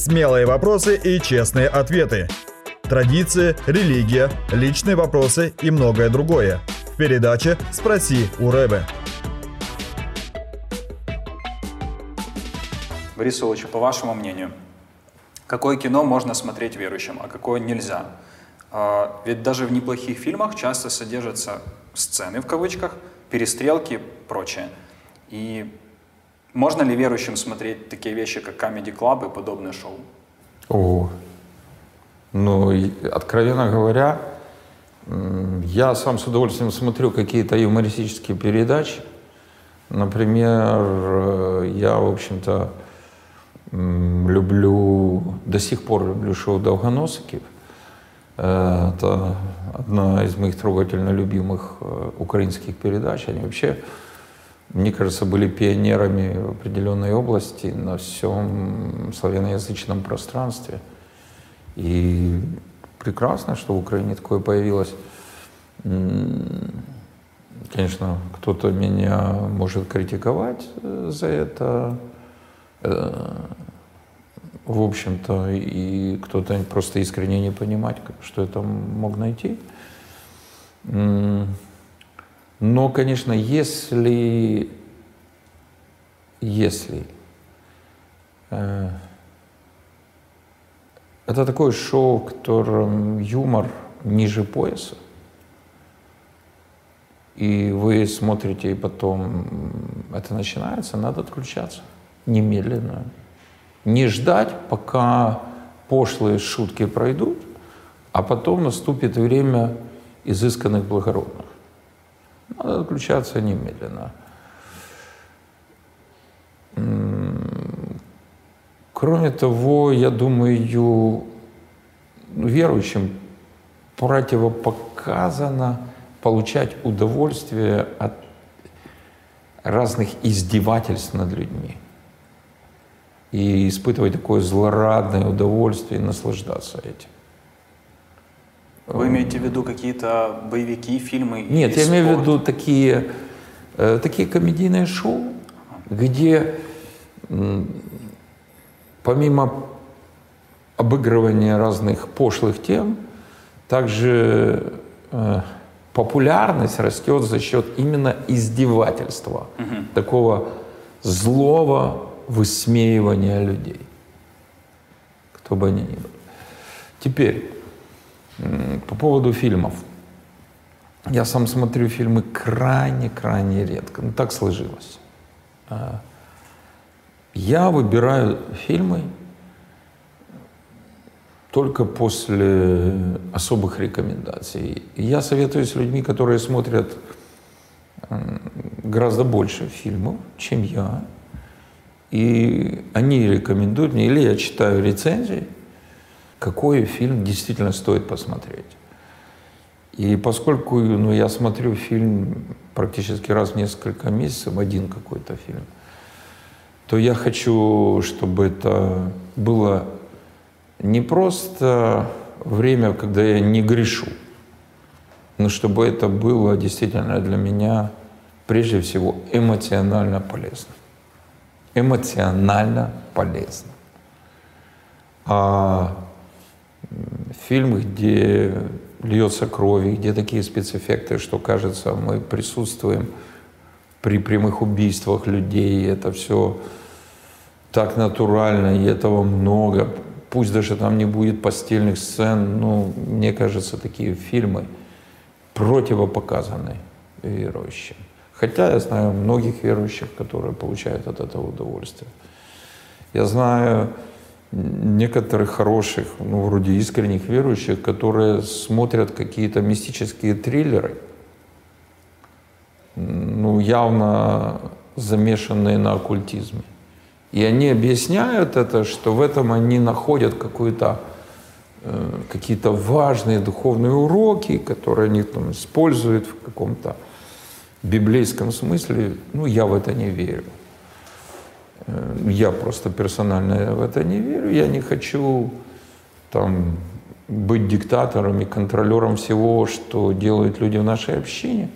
Смелые вопросы и честные ответы. Традиции, религия, личные вопросы и многое другое. В передаче «Спроси у Рэбе». Борис Ильич, по вашему мнению, какое кино можно смотреть верующим, а какое нельзя? А, ведь даже в неплохих фильмах часто содержатся сцены, в кавычках, перестрелки и прочее. И можно ли верующим смотреть такие вещи, как Comedy Club и подобные шоу? О, ну, откровенно говоря, я сам с удовольствием смотрю какие-то юмористические передачи. Например, э, я, в общем-то, люблю, до сих пор люблю шоу «Долгоносиков». Э, это одна из моих трогательно любимых э, украинских передач. Они вообще мне кажется, были пионерами в определенной области на всем славяноязычном пространстве. И прекрасно, что в Украине такое появилось. Конечно, кто-то меня может критиковать э, за это. Э, в общем-то, и кто-то просто искренне не понимать, что это мог найти. Но, конечно, если, если э, это такое шоу, в котором юмор ниже пояса, и вы смотрите, и потом это начинается, надо отключаться немедленно. Не ждать, пока пошлые шутки пройдут, а потом наступит время изысканных благородных. Надо отключаться немедленно. Кроме того, я думаю, верующим противопоказано получать удовольствие от разных издевательств над людьми. И испытывать такое злорадное удовольствие и наслаждаться этим. Вы имеете в виду какие-то боевики, фильмы? Нет, я имею в виду такие, э, такие комедийные шоу, где помимо обыгрывания разных пошлых тем, также э, популярность растет за счет именно издевательства, угу. такого злого высмеивания людей, кто бы они ни были. Теперь, по поводу фильмов. Я сам смотрю фильмы крайне-крайне редко. Ну, так сложилось. А, я выбираю фильмы только после особых рекомендаций. Я советую с людьми, которые смотрят гораздо больше фильмов, чем я. И они рекомендуют мне, или я читаю рецензии, какой фильм действительно стоит посмотреть. И поскольку ну, я смотрю фильм практически раз в несколько месяцев, один какой-то фильм, то я хочу, чтобы это было не просто время, когда я не грешу, но чтобы это было действительно для меня прежде всего эмоционально полезно. Эмоционально полезно. А фильмы, где льется кровь, где такие спецэффекты, что кажется, мы присутствуем при прямых убийствах людей, это все так натурально, и этого много. Пусть даже там не будет постельных сцен, но мне кажется, такие фильмы противопоказаны верующим. Хотя я знаю многих верующих, которые получают от этого удовольствие. Я знаю некоторых хороших, ну, вроде искренних верующих, которые смотрят какие-то мистические триллеры, ну, явно замешанные на оккультизме. И они объясняют это, что в этом они находят какую-то э, какие-то важные духовные уроки, которые они там используют в каком-то библейском смысле. Ну, я в это не верю. Э, я просто персонально в это не верю. Я не хочу там быть диктатором и контролером всего, что делают люди в нашей общине.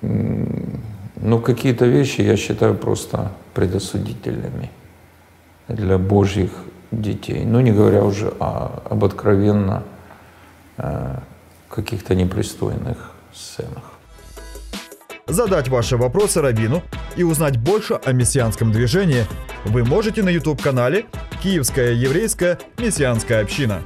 Но какие-то вещи я считаю просто предосудительными для Божьих детей. Ну, не говоря уже о, об откровенно э, каких-то непристойных сценах. Задать ваши вопросы Равину и узнать больше о мессианском движении вы можете на YouTube-канале «Киевская еврейская мессианская община».